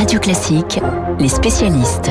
Radio Classique, les spécialistes.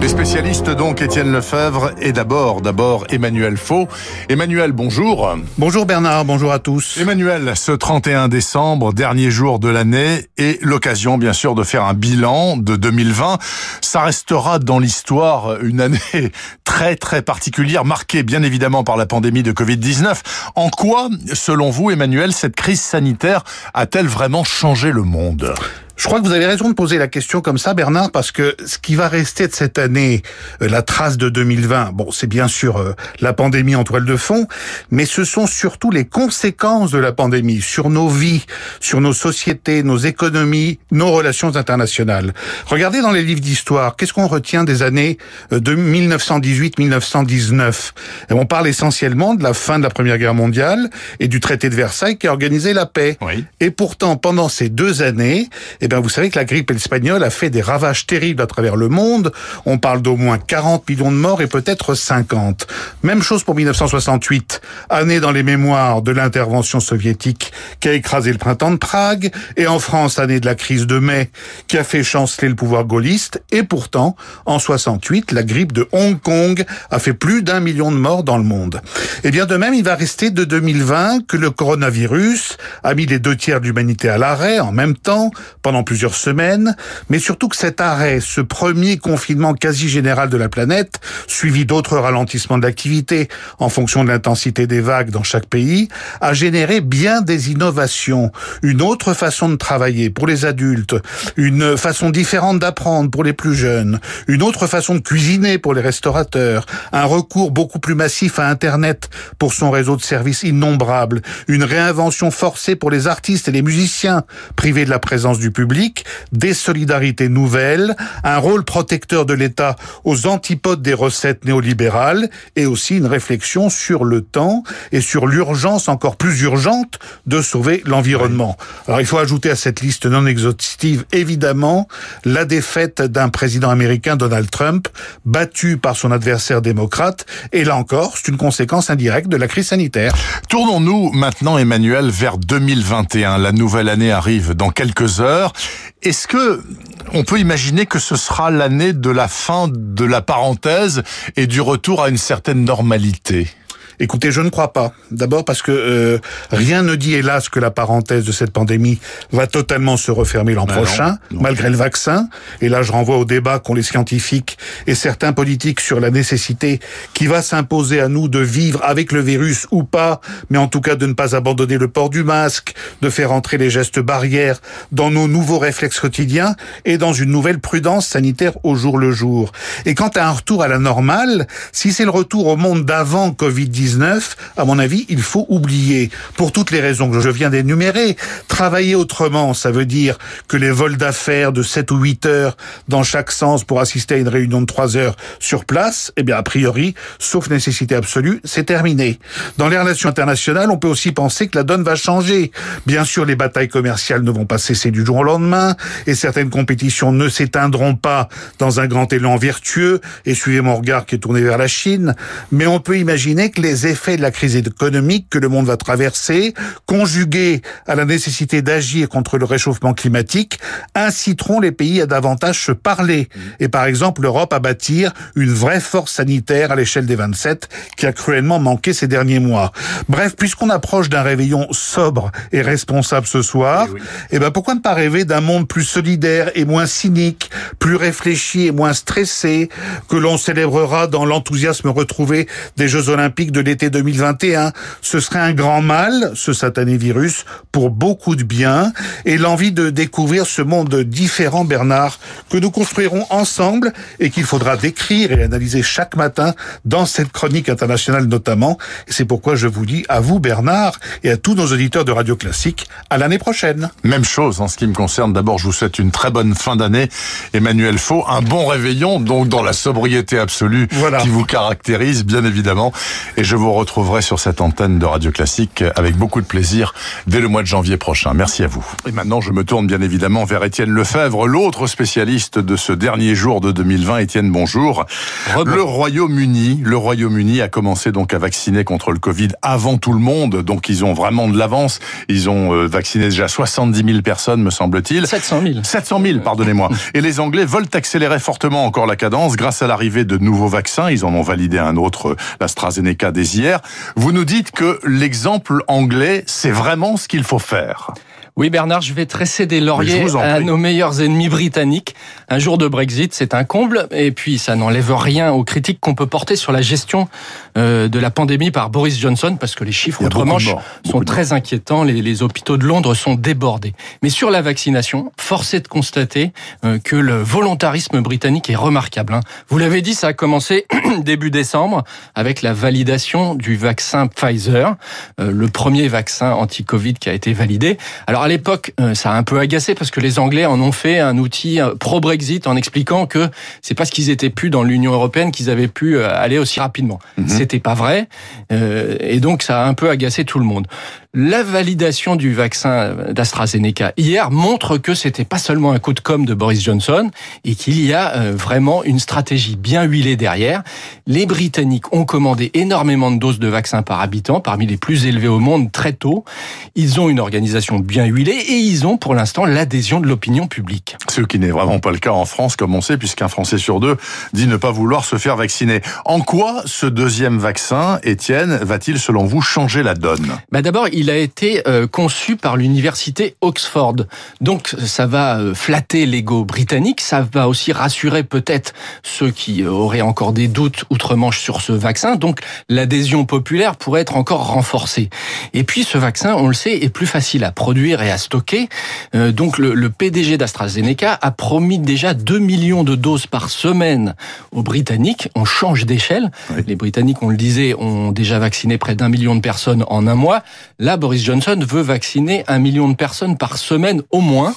Les spécialistes donc Étienne Lefebvre et d'abord d'abord Emmanuel Faux. Emmanuel, bonjour. Bonjour Bernard, bonjour à tous. Emmanuel, ce 31 décembre, dernier jour de l'année et l'occasion bien sûr de faire un bilan de 2020. Ça restera dans l'histoire une année très très particulière marquée bien évidemment par la pandémie de Covid-19. En quoi, selon vous Emmanuel, cette crise sanitaire a-t-elle vraiment changé le monde? Je crois que vous avez raison de poser la question comme ça, Bernard, parce que ce qui va rester de cette année, euh, la trace de 2020, bon, c'est bien sûr euh, la pandémie en toile de fond, mais ce sont surtout les conséquences de la pandémie sur nos vies, sur nos sociétés, nos économies, nos relations internationales. Regardez dans les livres d'histoire, qu'est-ce qu'on retient des années euh, de 1918-1919 On parle essentiellement de la fin de la Première Guerre mondiale et du traité de Versailles qui a organisé la paix. Oui. Et pourtant, pendant ces deux années, eh bien, vous savez que la grippe espagnole a fait des ravages terribles à travers le monde. On parle d'au moins 40 millions de morts et peut-être 50. Même chose pour 1968, année dans les mémoires de l'intervention soviétique qui a écrasé le printemps de Prague, et en France, année de la crise de mai qui a fait chanceler le pouvoir gaulliste, et pourtant, en 68, la grippe de Hong Kong a fait plus d'un million de morts dans le monde. Et bien de même, il va rester de 2020 que le coronavirus a mis les deux tiers de l'humanité à l'arrêt en même temps, pendant plusieurs semaines, mais surtout que cet arrêt, ce premier confinement quasi général de la planète, suivi d'autres ralentissements de l'activité en fonction de l'intensité des vagues dans chaque pays, a généré bien des innovations, une autre façon de travailler pour les adultes, une façon différente d'apprendre pour les plus jeunes, une autre façon de cuisiner pour les restaurateurs, un recours beaucoup plus massif à Internet pour son réseau de services innombrables, une réinvention forcée pour les artistes et les musiciens privés de la présence du public, des solidarités nouvelles, un rôle protecteur de l'État aux antipodes des recettes néolibérales et aussi une réflexion sur le temps et sur l'urgence encore plus urgente de sauver l'environnement. Alors il faut ajouter à cette liste non exhaustive évidemment la défaite d'un président américain Donald Trump battu par son adversaire démocrate et là encore c'est une conséquence indirecte de la crise sanitaire. Tournons-nous maintenant Emmanuel vers 2021. La nouvelle année arrive dans quelques heures. Est-ce que on peut imaginer que ce sera l'année de la fin de la parenthèse et du retour à une certaine normalité? Écoutez, je ne crois pas. D'abord parce que euh, rien ne dit, hélas, que la parenthèse de cette pandémie va totalement se refermer l'an Ben prochain, non, non. malgré le vaccin. Et là, je renvoie au débat qu'ont les scientifiques et certains politiques sur la nécessité qui va s'imposer à nous de vivre avec le virus ou pas, mais en tout cas de ne pas abandonner le port du masque, de faire entrer les gestes barrières dans nos nouveaux réflexes quotidiens et dans une nouvelle prudence sanitaire au jour le jour. Et quant à un retour à la normale, si c'est le retour au monde d'avant Covid-19, à mon avis, il faut oublier, pour toutes les raisons que je viens d'énumérer, travailler autrement, ça veut dire que les vols d'affaires de 7 ou 8 heures dans chaque sens pour assister à une réunion de 3 heures sur place, eh bien, a priori, sauf nécessité absolue, c'est terminé. Dans les relations internationales, on peut aussi penser que la donne va changer. Bien sûr, les batailles commerciales ne vont pas cesser du jour au lendemain, et certaines compétitions ne s'éteindront pas dans un grand élan vertueux, et suivez mon regard qui est tourné vers la Chine, mais on peut imaginer que les effets de la crise économique que le monde va traverser, conjugués à la nécessité d'agir contre le réchauffement climatique, inciteront les pays à davantage se parler. Et par exemple, l'Europe à bâtir une vraie force sanitaire à l'échelle des 27 qui a cruellement manqué ces derniers mois. Bref, puisqu'on approche d'un réveillon sobre et responsable ce soir, eh ben pourquoi ne pas rêver d'un monde plus solidaire et moins cynique, plus réfléchi et moins stressé, que l'on célébrera dans l'enthousiasme retrouvé des Jeux Olympiques de l'été 2021. Ce serait un grand mal, ce satané virus, pour beaucoup de bien, et l'envie de découvrir ce monde différent, Bernard, que nous construirons ensemble et qu'il faudra décrire et analyser chaque matin dans cette chronique internationale notamment. Et c'est pourquoi je vous dis à vous, Bernard, et à tous nos auditeurs de Radio Classique, à l'année prochaine. Même chose en ce qui me concerne. D'abord, je vous souhaite une très bonne fin d'année. Emmanuel Faux, un bon réveillon, donc dans la sobriété absolue Voilà. qui vous caractérise, bien évidemment. Et je vous retrouverai sur cette antenne de Radio Classique avec beaucoup de plaisir dès le mois de janvier prochain. Merci à vous. Et maintenant, je me tourne bien évidemment vers Étienne Lefebvre, l'autre spécialiste de ce dernier jour de 2020. Étienne, bonjour. Le Royaume-Uni, le Royaume-Uni a commencé donc à vacciner contre le Covid avant tout le monde, donc ils ont vraiment de l'avance. Ils ont euh, vacciné déjà 70 000 personnes, me semble-t-il. 700 000. 700 000, pardonnez-moi. Et les Anglais veulent accélérer fortement encore la cadence grâce à l'arrivée de nouveaux vaccins. Ils en ont validé un autre, euh, l'AstraZeneca Vous nous dites que l'exemple anglais, c'est vraiment ce qu'il faut faire. Oui, Bernard, je vais tresser des lauriers à nos meilleurs ennemis britanniques. Un jour de Brexit, c'est un comble, et puis ça n'enlève rien aux critiques qu'on peut porter sur la gestion euh, de la pandémie par Boris Johnson, parce que les chiffres outre-Manche sont très inquiétants. Les, les, hôpitaux de Londres sont débordés. Mais sur la vaccination, force est de constater euh, que le volontarisme britannique est remarquable. Hein. Vous l'avez dit, ça a commencé début décembre avec la validation du vaccin Pfizer, euh, le premier vaccin anti-Covid qui a été validé. Alors à l'époque, euh, ça a un peu agacé parce que les Anglais en ont fait un outil euh, pro-Brexit en expliquant que c'est parce qu'ils étaient plus dans l'Union européenne qu'ils avaient pu euh, aller aussi rapidement. Mhm. C'était pas vrai, et donc ça a un peu agacé tout le monde. La validation du vaccin d'AstraZeneca hier montre que c'était pas seulement un coup de com de Boris Johnson et qu'il y a vraiment une stratégie bien huilée derrière. Les Britanniques ont commandé énormément de doses de vaccins par habitant, parmi les plus élevées au monde très tôt. Ils ont une organisation bien huilée et ils ont pour l'instant l'adhésion de l'opinion publique. Ce qui n'est vraiment pas le cas en France, comme on sait, puisqu'un Français sur deux dit ne pas vouloir se faire vacciner. En quoi ce deuxième vaccin, Étienne, va-t-il selon vous changer la donne? Bah D'abord, il a été euh, conçu par l'université Oxford. Donc ça va euh, flatter l'ego britannique, ça va aussi rassurer peut-être ceux qui euh, auraient encore des doutes outre-Manche sur ce vaccin. Donc l'adhésion populaire pourrait être encore renforcée. Et puis ce vaccin, on le sait, est plus facile à produire à stocker. Euh, donc le, le PDG d'AstraZeneca a promis déjà 2 millions de doses par semaine aux Britanniques. On change d'échelle. Les Britanniques, on le disait, ont déjà vacciné près d'un million de personnes en un mois. Là, Boris Johnson veut vacciner un million de personnes par semaine au moins.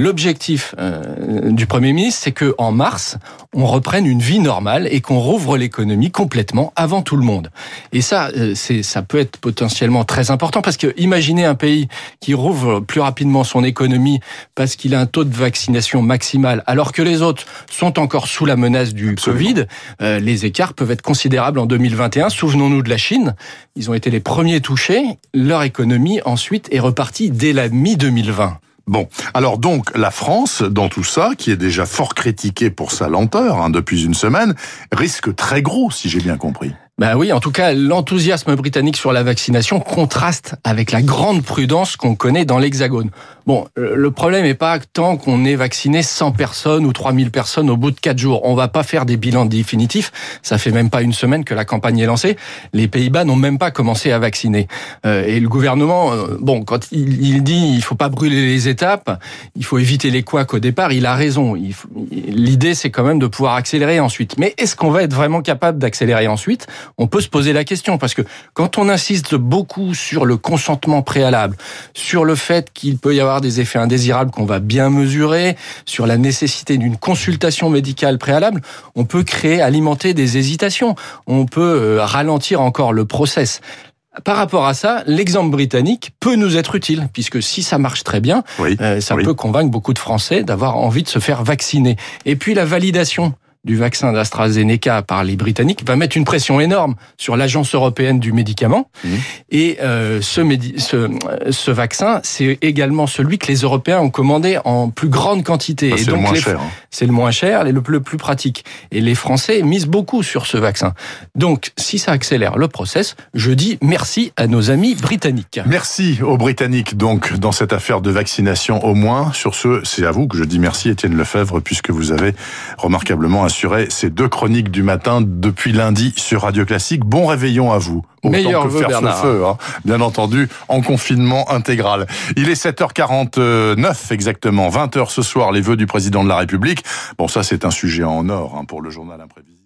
L'objectif euh, du Premier ministre, c'est que en mars, on reprenne une vie normale et qu'on rouvre l'économie complètement avant tout le monde. Et ça, euh, c'est ça peut être potentiellement très important parce que imaginez un pays qui rouvre plus rapidement son économie parce qu'il a un taux de vaccination maximal, alors que les autres sont encore sous la menace du Covid, euh, les écarts peuvent être considérables en 2021. Souvenons-nous de la Chine. Ils ont été les premiers touchés. Leur économie, ensuite, est repartie dès la mi-2020. Bon, alors donc la France, dans tout ça, qui est déjà fort critiquée pour sa lenteur hein, depuis une semaine, risque très gros, si j'ai bien compris. Ben oui, en tout cas, l'enthousiasme britannique sur la vaccination contraste avec la grande prudence qu'on connaît dans l'Hexagone. Bon, le problème n'est pas tant qu'on ait vacciné 100 personnes ou 3000 personnes au bout de 4 jours. On va pas faire des bilans définitifs. Ça fait même pas une semaine que la campagne est lancée. Les Pays-Bas n'ont même pas commencé à vacciner. Euh, et le gouvernement, euh, bon, quand il, il dit il faut pas brûler les étapes, il faut éviter les couacs au départ, il a raison. L'idée, c'est quand même de pouvoir accélérer ensuite. Mais est-ce qu'on va être vraiment capable d'accélérer ensuite? On peut se poser la question parce que quand on insiste beaucoup sur le consentement préalable, sur le fait qu'il peut y avoir des effets indésirables qu'on va bien mesurer, sur la nécessité d'une consultation médicale préalable, on peut créer, alimenter des hésitations. On peut euh, ralentir encore le process. Par rapport à ça, l'exemple britannique peut nous être utile, puisque si ça marche très bien, euh, ça peut convaincre beaucoup de Français d'avoir envie de se faire vacciner. Et puis la validation du vaccin d'AstraZeneca par les Britanniques va mettre une pression énorme sur l'agence européenne du médicament. Mmh. Et euh, ce, ce, ce, vaccin, c'est également celui que les Européens ont commandé en plus grande quantité. Ah, c'est le moins cher. Hein. C'est le moins cher et le, le, plus pratique. Et les Français misent beaucoup sur ce vaccin. Donc, si ça accélère le process, je dis merci à nos amis britanniques. Merci aux Britanniques, donc, dans cette affaire de vaccination au moins. Sur ce, c'est à vous que je dis merci, Étienne Lefebvre, puisque vous avez remarquablement assurer ces deux chroniques du matin depuis lundi sur Radio Classique. Bon réveillon à vous. Autant Meilleur que faire ce feu, hein. bien entendu, en confinement intégral. Il est 7h49 exactement, 20h ce soir, les vœux du président de la République. Bon, ça c'est un sujet en or hein, pour le journal imprévisible.